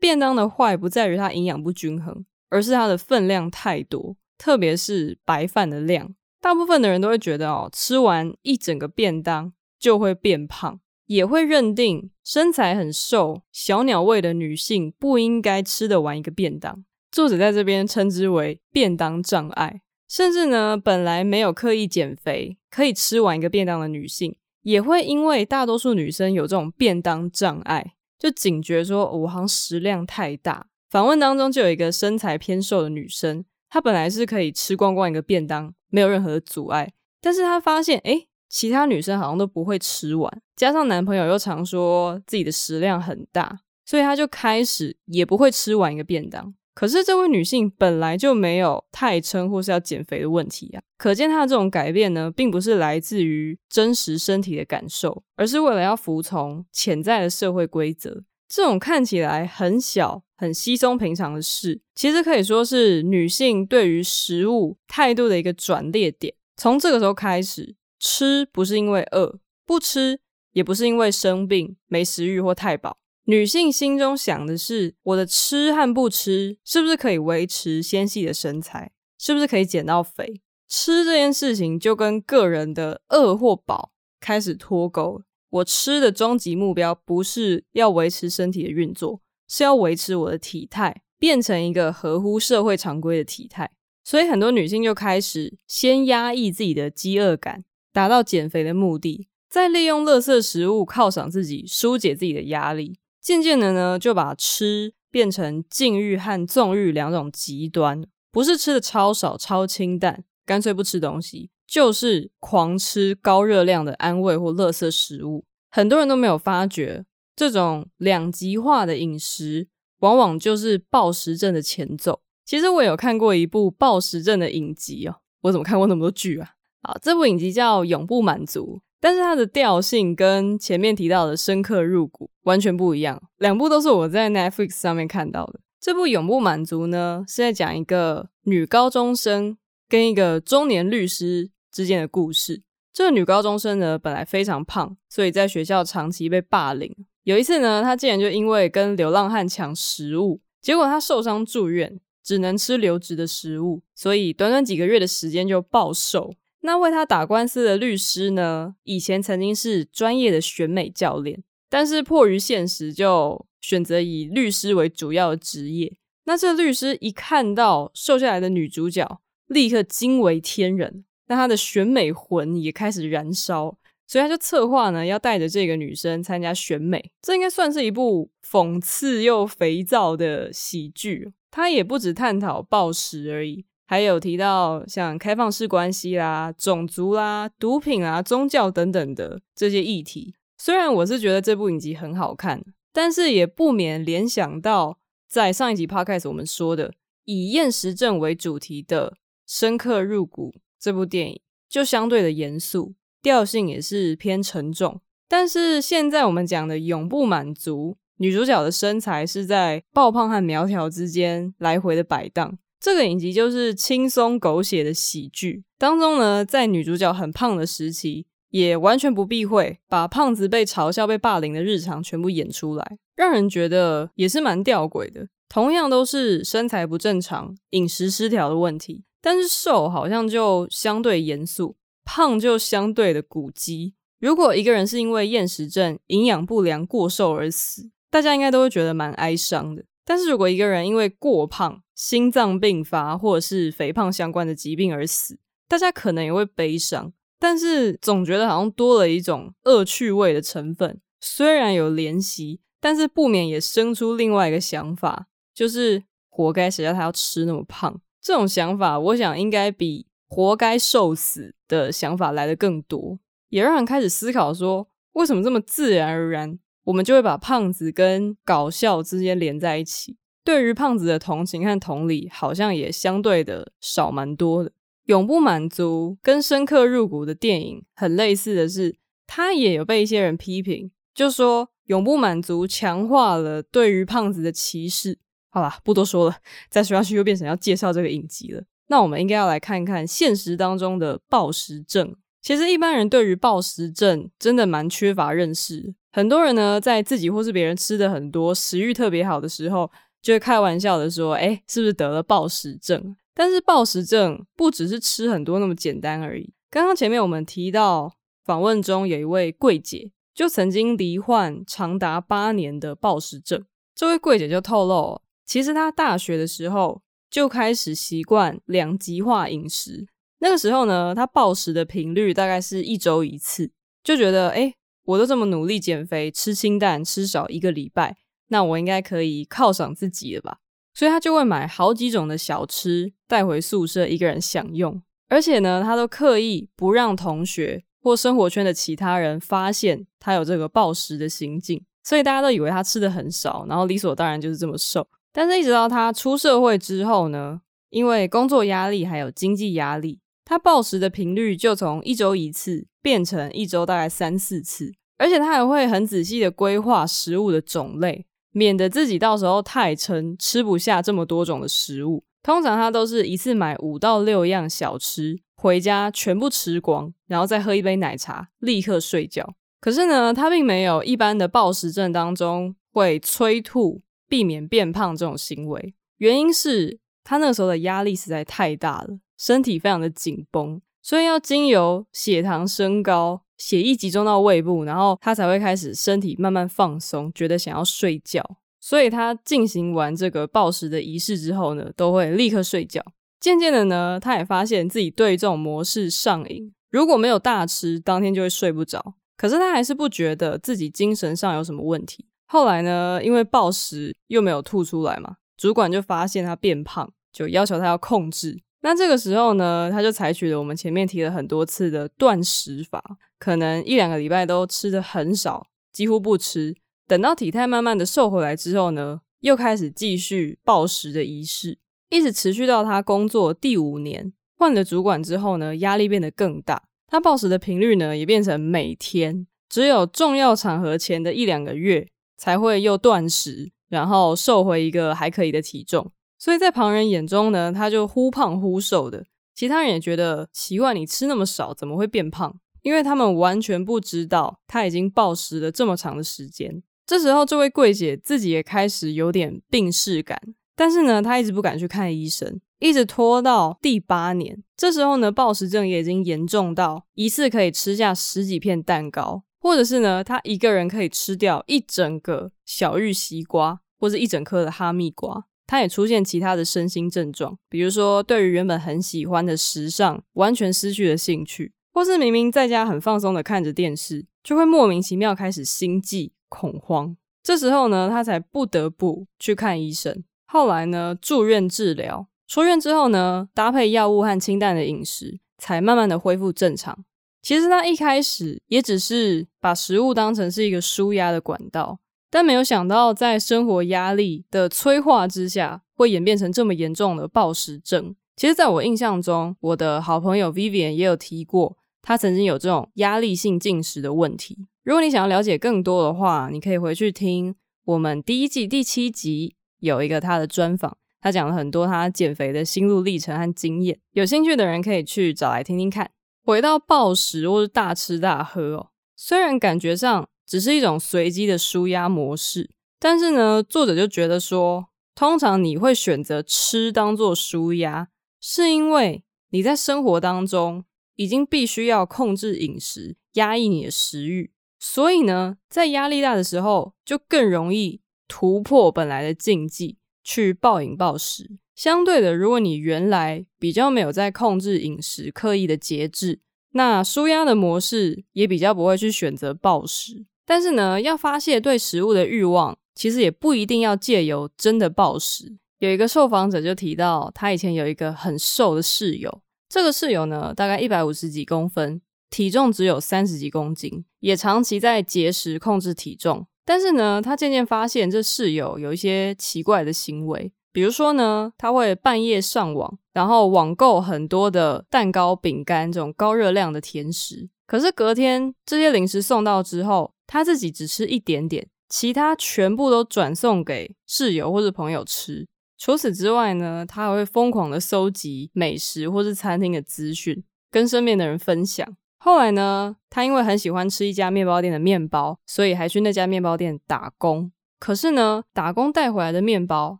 便当的坏不在于它营养不均衡，而是它的分量太多。特别是白饭的量，大部分的人都会觉得哦，吃完一整个便当就会变胖，也会认定身材很瘦、小鸟胃的女性不应该吃得完一个便当。作者在这边称之为便当障碍。甚至呢，本来没有刻意减肥，可以吃完一个便当的女性，也会因为大多数女生有这种便当障碍，就警觉说，哦，我好像食量太大。访问当中就有一个身材偏瘦的女生。她本来是可以吃光光一个便当，没有任何的阻碍。但是她发现，诶，其他女生好像都不会吃完，加上男朋友又常说自己的食量很大，所以她就开始也不会吃完一个便当。可是这位女性本来就没有太撑或是要减肥的问题啊，可见她的这种改变呢，并不是来自于真实身体的感受，而是为了要服从潜在的社会规则。这种看起来很小、很稀松平常的事，其实可以说是女性对于食物态度的一个转捩点。从这个时候开始，吃不是因为饿，不吃也不是因为生病、没食欲或太饱。女性心中想的是：我的吃和不吃，是不是可以维持纤细的身材？是不是可以减到肥？吃这件事情就跟个人的饿或饱开始脱钩。我吃的终极目标不是要维持身体的运作，是要维持我的体态，变成一个合乎社会常规的体态。所以很多女性就开始先压抑自己的饥饿感，达到减肥的目的，再利用垃圾食物犒赏自己，疏解自己的压力。渐渐的呢，就把吃变成禁欲和纵欲两种极端，不是吃的超少、超清淡，干脆不吃东西。就是狂吃高热量的安慰或垃圾食物，很多人都没有发觉，这种两极化的饮食往往就是暴食症的前奏。其实我有看过一部暴食症的影集哦，我怎么看过那么多剧啊？啊，这部影集叫《永不满足》，但是它的调性跟前面提到的深刻入骨完全不一样。两部都是我在 Netflix 上面看到的。这部《永不满足》呢，是在讲一个女高中生跟一个中年律师。之间的故事。这个女高中生呢，本来非常胖，所以在学校长期被霸凌。有一次呢，他竟然就因为跟流浪汉抢食物，结果他受伤住院，只能吃流质的食物，所以短短几个月的时间就暴瘦。那为他打官司的律师呢，以前曾经是专业的选美教练，但是迫于现实，就选择以律师为主要的职业。那这律师一看到瘦下来的女主角，立刻惊为天人。那他的选美魂也开始燃烧，所以他就策划呢，要带着这个女生参加选美。这应该算是一部讽刺又肥皂的喜剧。他也不只探讨暴食而已，还有提到像开放式关系啦、种族啦、毒品啊、宗教等等的这些议题。虽然我是觉得这部影集很好看，但是也不免联想到在上一集 podcast 我们说的以厌食症为主题的《深刻入骨》这部电影，就相对的严肃，调性也是偏沉重。但是现在我们讲的永不满足，女主角的身材是在爆胖和苗条之间来回的摆荡。这个影集就是轻松狗血的喜剧当中呢，在女主角很胖的时期，也完全不避讳把胖子被嘲笑、被霸凌的日常全部演出来，让人觉得也是蛮吊诡的。同样都是身材不正常、饮食失调的问题，但是瘦好像就相对严肃，胖就相对的古迹。如果一个人是因为厌食症、营养不良过瘦而死，大家应该都会觉得蛮哀伤的。但是如果一个人因为过胖、心脏病发或者是肥胖相关的疾病而死，大家可能也会悲伤，但是总觉得好像多了一种恶趣味的成分。虽然有怜惜，但是不免也生出另外一个想法，就是活该谁叫他要吃那么胖。这种想法，我想应该比活该受死的想法来的更多，也让人开始思考说，为什么这么自然而然，我们就会把胖子跟搞笑之间连在一起，对于胖子的同情和同理，好像也相对的少蛮多的。永不满足跟深刻入骨的电影很类似的是，他也有被一些人批评，就说永不满足强化了对于胖子的歧视。好啦，不多说了，再说下去又变成要介绍这个影集了。那我们应该要来看看现实当中的暴食症。其实一般人对于暴食症真的蛮缺乏认识。很多人呢，在自己或是别人吃的很多、食欲特别好的时候，就会开玩笑的说：“诶，是不是得了暴食症？”但是暴食症不只是吃很多那么简单而已。刚刚前面我们提到访问中有一位柜姐，就曾经罹患长达八年的暴食症。这位柜姐就透露，其实她大学的时候就开始习惯两极化饮食。那个时候呢，他暴食的频率大概是一周一次，就觉得诶，我都这么努力减肥，吃清淡，吃少一个礼拜，那我应该可以犒赏自己了吧？所以他就会买好几种的小吃带回宿舍一个人享用，而且呢，他都刻意不让同学或生活圈的其他人发现他有这个暴食的行径，所以大家都以为他吃的很少，然后理所当然就是这么瘦。但是一直到他出社会之后呢，因为工作压力还有经济压力。他暴食的频率就从一周一次变成一周大概三四次，而且他还会很仔细的规划食物的种类，免得自己到时候太撑吃不下这么多种的食物。通常他都是一次买五到六样小吃回家全部吃光，然后再喝一杯奶茶，立刻睡觉。可是呢，他并没有一般的暴食症当中会催吐、避免变胖这种行为，原因是他那时候的压力实在太大了。身体非常的紧绷，所以要经由血糖升高、血液集中到胃部，然后他才会开始身体慢慢放松，觉得想要睡觉。所以他进行完这个暴食的仪式之后呢，都会立刻睡觉。渐渐的呢，他也发现自己对这种模式上瘾，如果没有大吃，当天就会睡不着。可是他还是不觉得自己精神上有什么问题。后来呢，因为暴食又没有吐出来嘛，主管就发现他变胖，就要求他要控制。那这个时候呢，他就采取了我们前面提了很多次的断食法，可能一两个礼拜都吃的很少，几乎不吃。等到体态慢慢的瘦回来之后呢，又开始继续暴食的仪式，一直持续到他工作第五年，换了主管之后呢，压力变得更大，他暴食的频率呢也变成每天，只有重要场合前的一两个月才会又断食，然后瘦回一个还可以的体重。所以在旁人眼中呢，他就忽胖忽瘦的。其他人也觉得奇怪，你吃那么少，怎么会变胖？因为他们完全不知道他已经暴食了这么长的时间。这时候，这位柜姐自己也开始有点病识感，但是呢，她一直不敢去看医生，一直拖到第八年。这时候呢，暴食症也已经严重到一次可以吃下十几片蛋糕，或者是呢，他一个人可以吃掉一整个小玉西瓜，或者一整颗的哈密瓜。他也出现其他的身心症状，比如说对于原本很喜欢的时尚完全失去了兴趣，或是明明在家很放松的看着电视，就会莫名其妙开始心悸恐慌。这时候呢，他才不得不去看医生。后来呢，住院治疗，出院之后呢，搭配药物和清淡的饮食，才慢慢的恢复正常。其实他一开始也只是把食物当成是一个舒压的管道。但没有想到在生活压力的催化之下，会演变成这么严重的暴食症。其实，在我印象中，我的好朋友 Vivian 也有提过，他曾经有这种压力性进食的问题。如果你想要了解更多的话，你可以回去听我们第一季第七集有一个他的专访，他讲了很多他减肥的心路历程和经验。有兴趣的人可以去找来听听看。回到暴食或是大吃大喝哦，虽然感觉上只是一种随机的舒压模式，但是呢，作者就觉得说，通常你会选择吃当做舒压。是因为你在生活当中已经必须要控制饮食，压抑你的食欲，所以呢，在压力大的时候，就更容易突破本来的禁忌，去暴饮暴食。相对的，如果你原来比较没有在控制饮食，刻意的节制，那舒压的模式也比较不会去选择暴食。但是呢，要发泄对食物的欲望，其实也不一定要借由真的暴食。有一个受访者就提到，他以前有一个很瘦的室友，这个室友呢，大概一百五十几公分，体重只有三十几公斤，也长期在节食控制体重。但是呢，他渐渐发现这室友有一些奇怪的行为，比如说呢，他会半夜上网，然后网购很多的蛋糕、饼干这种高热量的甜食。可是隔天这些零食送到之后，他自己只吃一点点，其他全部都转送给室友或者朋友吃。除此之外呢，他还会疯狂的搜集美食或是餐厅的资讯，跟身边的人分享。后来呢，他因为很喜欢吃一家面包店的面包，所以还去那家面包店打工。可是呢，打工带回来的面包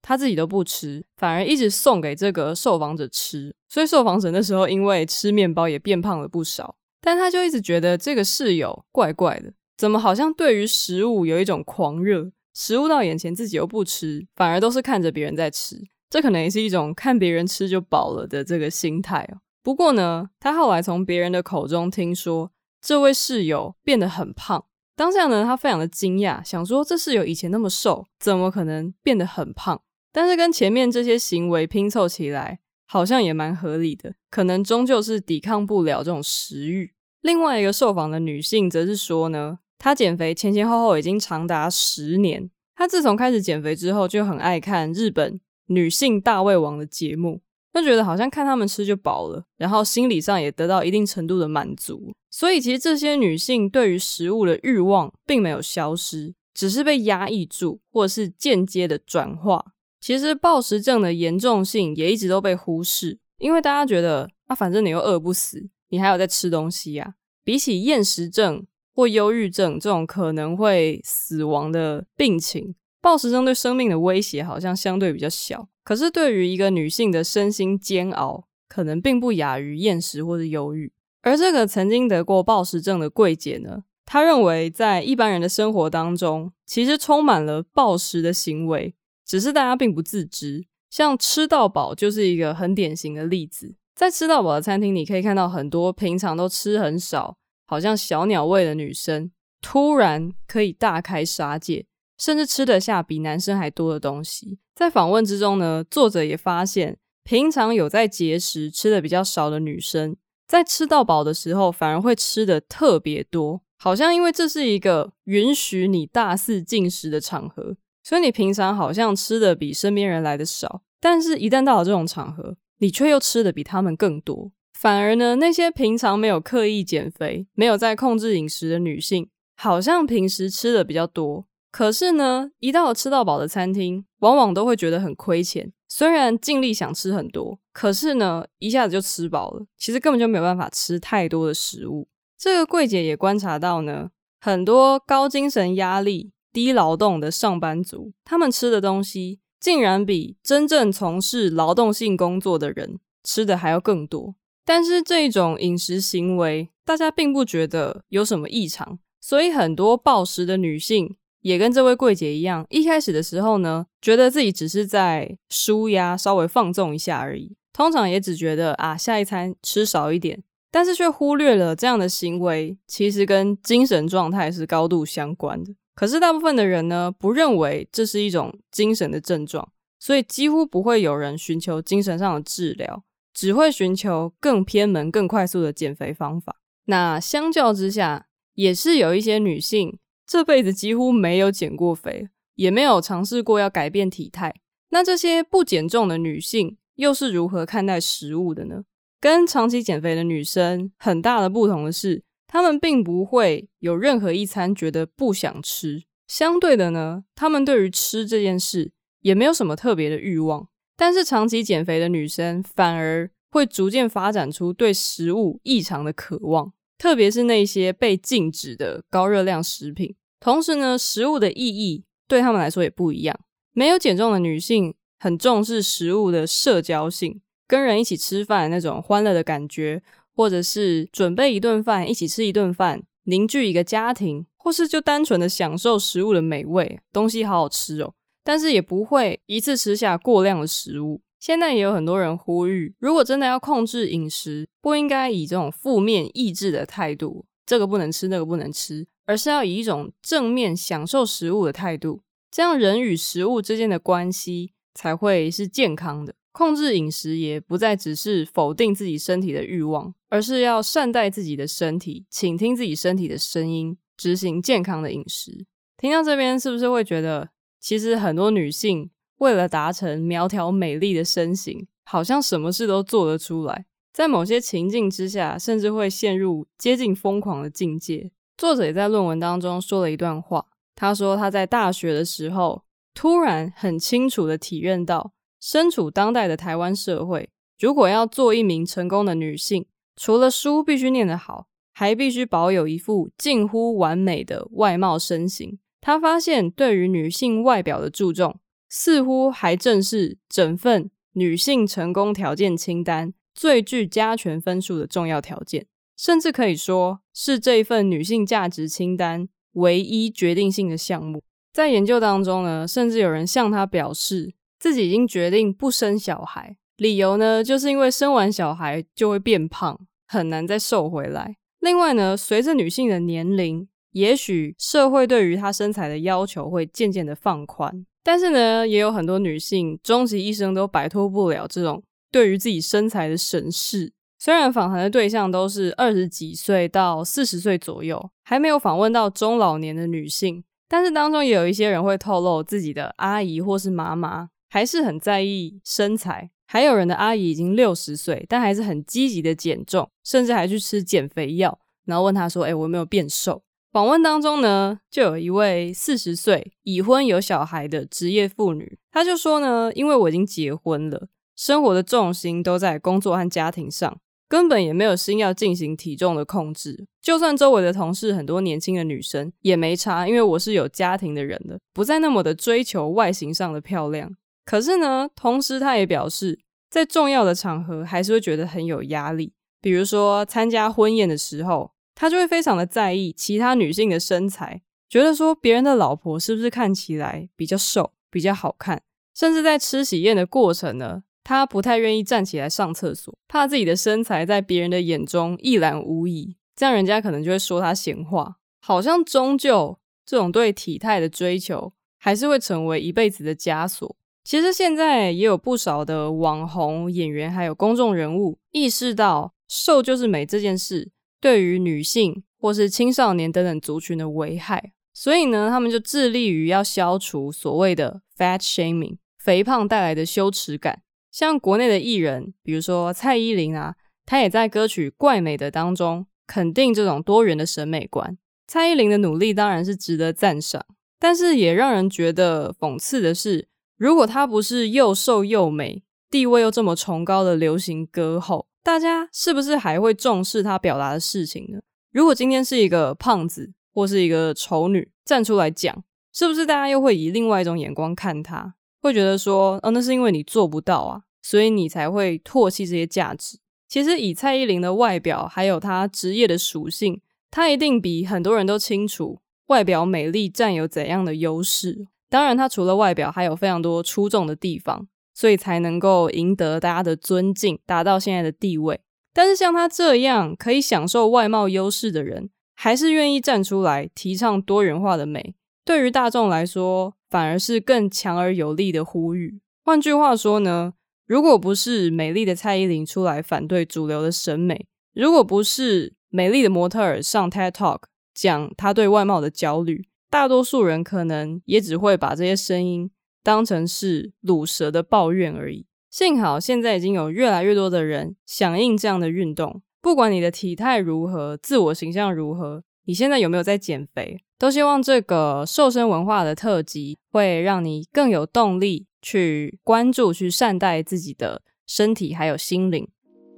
他自己都不吃，反而一直送给这个受访者吃。所以受访者那时候因为吃面包也变胖了不少。但他就一直觉得这个室友怪怪的，怎么好像对于食物有一种狂热？食物到眼前，自己又不吃，反而都是看着别人在吃，这可能也是一种看别人吃就饱了的这个心态哦。不过呢，他后来从别人的口中听说，这位室友变得很胖，当下呢，他非常的惊讶，想说这室友以前那么瘦，怎么可能变得很胖？但是跟前面这些行为拼凑起来，好像也蛮合理的，可能终究是抵抗不了这种食欲。另外一个受访的女性则是说呢。她减肥前前后后已经长达十年。她自从开始减肥之后，就很爱看日本女性大胃王的节目，就觉得好像看他们吃就饱了，然后心理上也得到一定程度的满足。所以，其实这些女性对于食物的欲望并没有消失，只是被压抑住，或者是间接的转化。其实，暴食症的严重性也一直都被忽视，因为大家觉得啊，反正你又饿不死，你还有在吃东西呀。比起厌食症。或忧郁症这种可能会死亡的病情，暴食症对生命的威胁好像相对比较小。可是对于一个女性的身心煎熬，可能并不亚于厌食或者忧郁。而这个曾经得过暴食症的柜姐呢，她认为在一般人的生活当中，其实充满了暴食的行为，只是大家并不自知。像吃到饱就是一个很典型的例子，在吃到饱的餐厅，你可以看到很多平常都吃很少。好像小鸟胃的女生突然可以大开杀戒，甚至吃得下比男生还多的东西。在访问之中呢，作者也发现，平常有在节食、吃的比较少的女生，在吃到饱的时候，反而会吃的特别多。好像因为这是一个允许你大肆进食的场合，所以你平常好像吃的比身边人来的少，但是一旦到了这种场合，你却又吃的比他们更多。反而呢，那些平常没有刻意减肥、没有在控制饮食的女性，好像平时吃的比较多，可是呢，一到吃到饱的餐厅，往往都会觉得很亏钱。虽然尽力想吃很多，可是呢，一下子就吃饱了，其实根本就没有办法吃太多的食物。这个柜姐也观察到呢，很多高精神压力、低劳动的上班族，他们吃的东西竟然比真正从事劳动性工作的人吃的还要更多。但是这种饮食行为，大家并不觉得有什么异常，所以很多暴食的女性也跟这位柜姐一样，一开始的时候呢，觉得自己只是在舒压，稍微放纵一下而已。通常也只觉得啊，下一餐吃少一点，但是却忽略了这样的行为其实跟精神状态是高度相关的。可是大部分的人呢，不认为这是一种精神的症状，所以几乎不会有人寻求精神上的治疗。只会寻求更偏门、更快速的减肥方法。那相较之下，也是有一些女性这辈子几乎没有减过肥，也没有尝试过要改变体态。那这些不减重的女性又是如何看待食物的呢？跟长期减肥的女生很大的不同的是，她们并不会有任何一餐觉得不想吃。相对的呢，她们对于吃这件事也没有什么特别的欲望。但是长期减肥的女生反而会逐渐发展出对食物异常的渴望，特别是那些被禁止的高热量食品。同时呢，食物的意义对她们来说也不一样。没有减重的女性很重视食物的社交性，跟人一起吃饭那种欢乐的感觉，或者是准备一顿饭，一起吃一顿饭，凝聚一个家庭，或是就单纯的享受食物的美味，东西好好吃哦。但是也不会一次吃下过量的食物。现在也有很多人呼吁，如果真的要控制饮食，不应该以这种负面抑制的态度，这个不能吃，那个不能吃，而是要以一种正面享受食物的态度，这样人与食物之间的关系才会是健康的。控制饮食也不再只是否定自己身体的欲望，而是要善待自己的身体，倾听自己身体的声音，执行健康的饮食。听到这边，是不是会觉得？其实很多女性为了达成苗条美丽的身形，好像什么事都做得出来，在某些情境之下，甚至会陷入接近疯狂的境界。作者也在论文当中说了一段话，他说他在大学的时候，突然很清楚地体认到，身处当代的台湾社会，如果要做一名成功的女性，除了书必须念得好，还必须保有一副近乎完美的外貌身形。他发现，对于女性外表的注重，似乎还正是整份女性成功条件清单最具加权分数的重要条件，甚至可以说是这一份女性价值清单唯一决定性的项目。在研究当中呢，甚至有人向他表示，自己已经决定不生小孩，理由呢，就是因为生完小孩就会变胖，很难再瘦回来。另外呢，随着女性的年龄，也许社会对于她身材的要求会渐渐的放宽，但是呢，也有很多女性终其一生都摆脱不了这种对于自己身材的审视。虽然访谈的对象都是二十几岁到四十岁左右，还没有访问到中老年的女性，但是当中也有一些人会透露自己的阿姨或是妈妈还是很在意身材，还有人的阿姨已经六十岁，但还是很积极的减重，甚至还去吃减肥药，然后问她说：“哎，我有没有变瘦？”访问当中呢，就有一位四十岁已婚有小孩的职业妇女，她就说呢，因为我已经结婚了，生活的重心都在工作和家庭上，根本也没有心要进行体重的控制。就算周围的同事很多年轻的女生也没差，因为我是有家庭的人了，不再那么的追求外形上的漂亮。可是呢，同时她也表示，在重要的场合还是会觉得很有压力，比如说参加婚宴的时候。他就会非常的在意其他女性的身材，觉得说别人的老婆是不是看起来比较瘦、比较好看，甚至在吃喜宴的过程呢，他不太愿意站起来上厕所，怕自己的身材在别人的眼中一览无遗，这样人家可能就会说他闲话。好像终究这种对体态的追求，还是会成为一辈子的枷锁。其实现在也有不少的网红、演员还有公众人物意识到瘦就是美这件事。对于女性或是青少年等等族群的危害，所以呢，他们就致力于要消除所谓的 fat shaming，肥胖带来的羞耻感。像国内的艺人，比如说蔡依林啊，她也在歌曲《怪美的》当中肯定这种多元的审美观。蔡依林的努力当然是值得赞赏，但是也让人觉得讽刺的是，如果她不是又瘦又美、地位又这么崇高的流行歌后，大家是不是还会重视他表达的事情呢？如果今天是一个胖子或是一个丑女站出来讲，是不是大家又会以另外一种眼光看他？会觉得说，哦，那是因为你做不到啊，所以你才会唾弃这些价值。其实以蔡依林的外表，还有她职业的属性，她一定比很多人都清楚外表美丽占有怎样的优势。当然，她除了外表，还有非常多出众的地方。所以才能够赢得大家的尊敬，达到现在的地位。但是像他这样可以享受外貌优势的人，还是愿意站出来提倡多元化的美，对于大众来说，反而是更强而有力的呼吁。换句话说呢，如果不是美丽的蔡依林出来反对主流的审美，如果不是美丽的模特儿上 TED Talk 讲她对外貌的焦虑，大多数人可能也只会把这些声音当成是鲁蛇的抱怨而已。幸好现在已经有越来越多的人响应这样的运动，不管你的体态如何，自我形象如何，你现在有没有在减肥，都希望这个瘦身文化的特辑会让你更有动力去关注、去善待自己的身体还有心灵。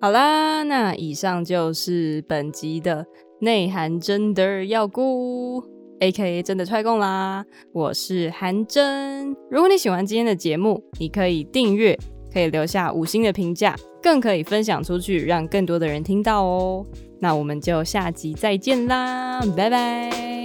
好啦，那以上就是本集的内涵真的要顾，A.K.A. 真的踹共啦！我是韩真。如果你喜欢今天的节目，你可以订阅，可以留下五星的评价，更可以分享出去，让更多的人听到哦。那我们就下集再见啦，拜拜。